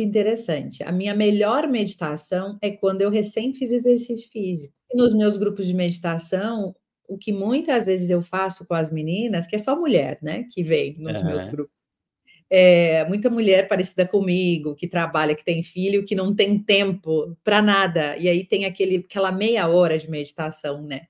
interessante. A minha melhor meditação é quando eu recém fiz exercício físico. E nos meus grupos de meditação, o que muitas vezes eu faço com as meninas, que é só mulher, né, que vem nos uhum. meus grupos. É, muita mulher parecida comigo, que trabalha, que tem filho, que não tem tempo para nada. E aí tem aquele, aquela meia hora de meditação, né?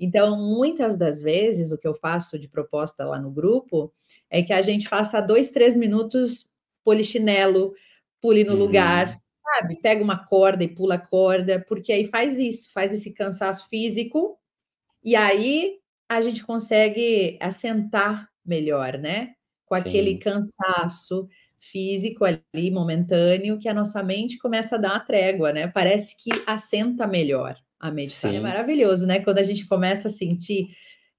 Então, muitas das vezes, o que eu faço de proposta lá no grupo é que a gente faça dois, três minutos polichinelo, pule no uhum. lugar, sabe? Pega uma corda e pula a corda, porque aí faz isso, faz esse cansaço físico, e aí a gente consegue assentar melhor, né? Com Sim. aquele cansaço físico ali, momentâneo, que a nossa mente começa a dar uma trégua, né? Parece que assenta melhor a meditação. É Sim. É maravilhoso, né? Quando a gente começa a sentir,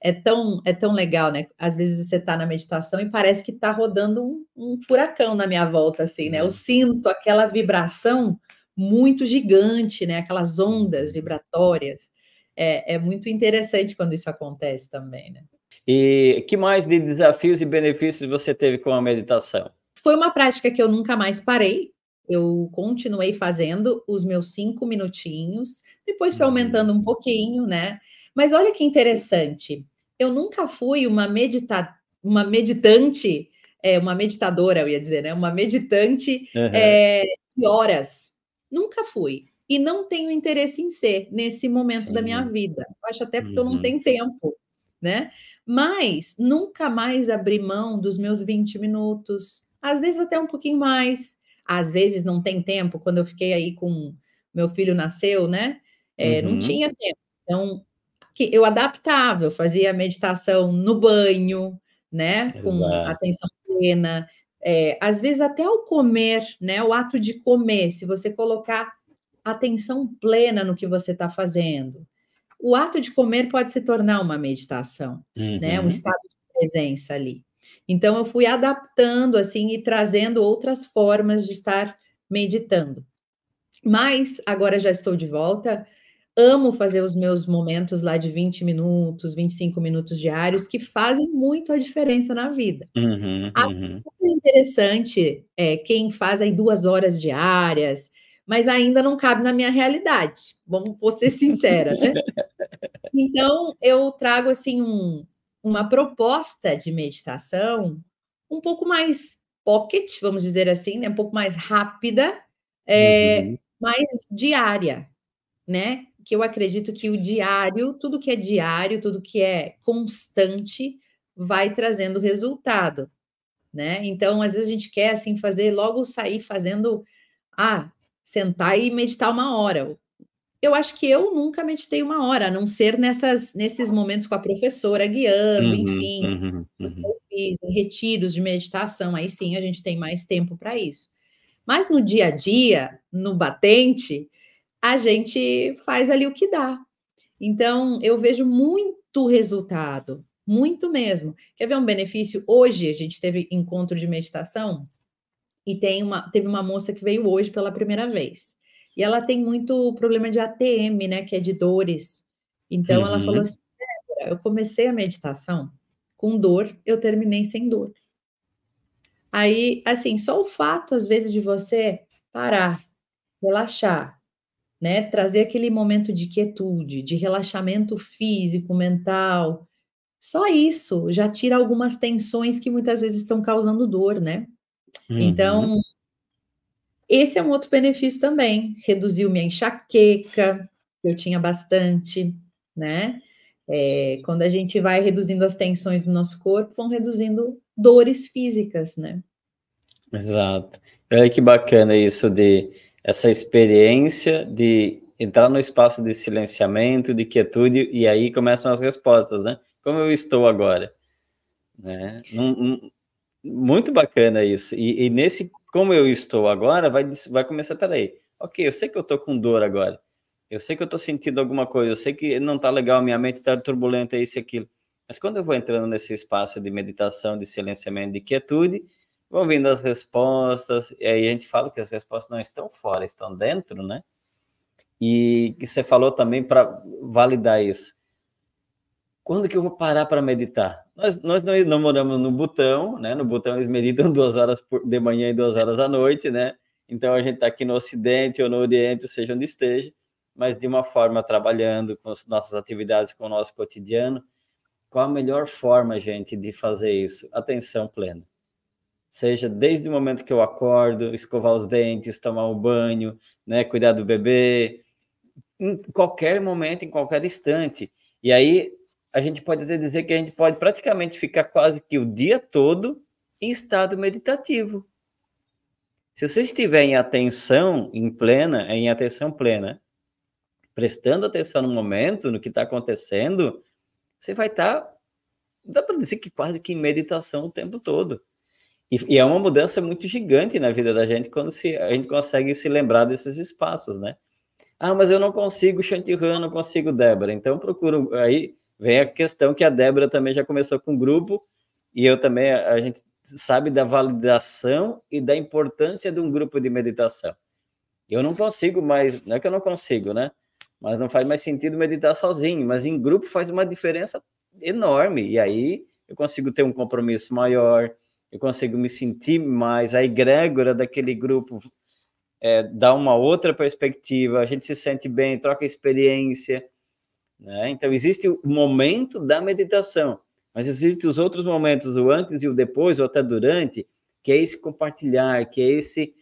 é tão, é tão legal, né? Às vezes você está na meditação e parece que está rodando um, um, furacão na minha volta, assim, Sim. né? Eu sinto aquela vibração muito gigante, né? Aquelas ondas vibratórias. É, é muito interessante quando isso acontece também, né? E que mais de desafios e benefícios você teve com a meditação? Foi uma prática que eu nunca mais parei, eu continuei fazendo os meus cinco minutinhos, depois foi aumentando um pouquinho, né? Mas olha que interessante, eu nunca fui uma, medita uma meditante, é, uma meditadora, eu ia dizer, né? Uma meditante uhum. é, de horas. Nunca fui. E não tenho interesse em ser nesse momento Sim. da minha vida. Eu acho até porque uhum. eu não uhum. tenho tempo, né? Mas nunca mais abri mão dos meus 20 minutos, às vezes até um pouquinho mais às vezes não tem tempo, quando eu fiquei aí com meu filho nasceu, né? É, uhum. Não tinha tempo. Então, eu adaptava, eu fazia meditação no banho, né? Com Exato. atenção plena. É, às vezes até ao comer, né? O ato de comer, se você colocar atenção plena no que você está fazendo. O ato de comer pode se tornar uma meditação, uhum. né? Um uhum. estado de presença ali. Então eu fui adaptando assim e trazendo outras formas de estar meditando. Mas agora já estou de volta. Amo fazer os meus momentos lá de 20 minutos, 25 minutos diários, que fazem muito a diferença na vida. Uhum, Acho uhum. interessante é, quem faz aí duas horas diárias, mas ainda não cabe na minha realidade. Vamos vou ser sincera, né? Então, eu trago assim um, uma proposta de meditação um pouco mais pocket, vamos dizer assim, né? um pouco mais rápida, é, uhum. mais diária, né? Que eu acredito que o diário, tudo que é diário, tudo que é constante, vai trazendo resultado, né? Então, às vezes a gente quer assim fazer, logo sair fazendo, ah, sentar e meditar uma hora eu acho que eu nunca meditei uma hora, a não ser nessas, nesses momentos com a professora guiando, uhum, enfim, uhum, uhum. Fiz, em retiros de meditação, aí sim a gente tem mais tempo para isso. Mas no dia a dia, no batente, a gente faz ali o que dá. Então, eu vejo muito resultado, muito mesmo. Quer ver um benefício? Hoje a gente teve encontro de meditação e tem uma, teve uma moça que veio hoje pela primeira vez. E ela tem muito problema de ATM, né? Que é de dores. Então uhum. ela falou uhum. assim: eu comecei a meditação com dor, eu terminei sem dor. Aí, assim, só o fato, às vezes, de você parar, relaxar, né? Trazer aquele momento de quietude, de relaxamento físico, mental. Só isso já tira algumas tensões que muitas vezes estão causando dor, né? Então, uhum. Então, esse é um outro benefício também. Reduziu minha enxaqueca, eu tinha bastante, né? É, quando a gente vai reduzindo as tensões do nosso corpo, vão reduzindo dores físicas, né? Exato. Olha que bacana isso de essa experiência de entrar no espaço de silenciamento, de quietude, e aí começam as respostas, né? Como eu estou agora? Né? muito bacana isso. E, e nesse como eu estou agora, vai, vai começar, peraí, ok, eu sei que eu estou com dor agora, eu sei que eu estou sentindo alguma coisa, eu sei que não está legal, minha mente está turbulenta, isso e aquilo. Mas quando eu vou entrando nesse espaço de meditação, de silenciamento, de quietude, vão vindo as respostas, e aí a gente fala que as respostas não estão fora, estão dentro, né? E que você falou também para validar isso. Quando que eu vou parar para meditar? Nós, nós não, não moramos no Butão, né? No Butão eles meditam duas horas por, de manhã e duas horas à noite, né? Então a gente está aqui no Ocidente ou no Oriente, seja onde esteja, mas de uma forma trabalhando com as nossas atividades, com o nosso cotidiano. Qual a melhor forma, gente, de fazer isso? Atenção plena. Seja desde o momento que eu acordo, escovar os dentes, tomar um banho, né, cuidar do bebê, em qualquer momento, em qualquer instante. E aí a gente pode até dizer que a gente pode praticamente ficar quase que o dia todo em estado meditativo. Se você estiver em atenção em plena, em atenção plena, prestando atenção no momento, no que está acontecendo, você vai estar, tá, dá para dizer que quase que em meditação o tempo todo. E, e, é uma mudança muito gigante na vida da gente quando se, a gente consegue se lembrar desses espaços, né? Ah, mas eu não consigo Chantiran, não consigo Débora. Então procuro aí vem a questão que a Débora também já começou com o grupo e eu também a gente sabe da validação e da importância de um grupo de meditação. Eu não consigo mais, não é que eu não consigo, né? Mas não faz mais sentido meditar sozinho, mas em grupo faz uma diferença enorme e aí eu consigo ter um compromisso maior, eu consigo me sentir mais a egrégora daquele grupo é, dá uma outra perspectiva, a gente se sente bem, troca experiência. Né? Então, existe o momento da meditação, mas existem os outros momentos, o antes e o depois, ou até durante, que é esse compartilhar, que é esse.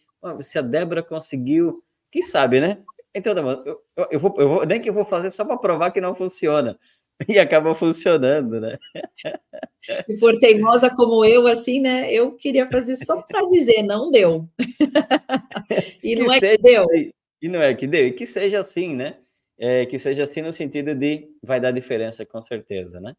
se a Débora conseguiu, quem sabe, né? Então, tá eu, eu, vou, eu vou, nem que eu vou fazer só para provar que não funciona. E acaba funcionando, né? Se for teimosa como eu, assim, né? Eu queria fazer só para dizer, não deu. e não é que deu. E não é que deu, e que seja assim, né? É, que seja assim no sentido de vai dar diferença, com certeza, né?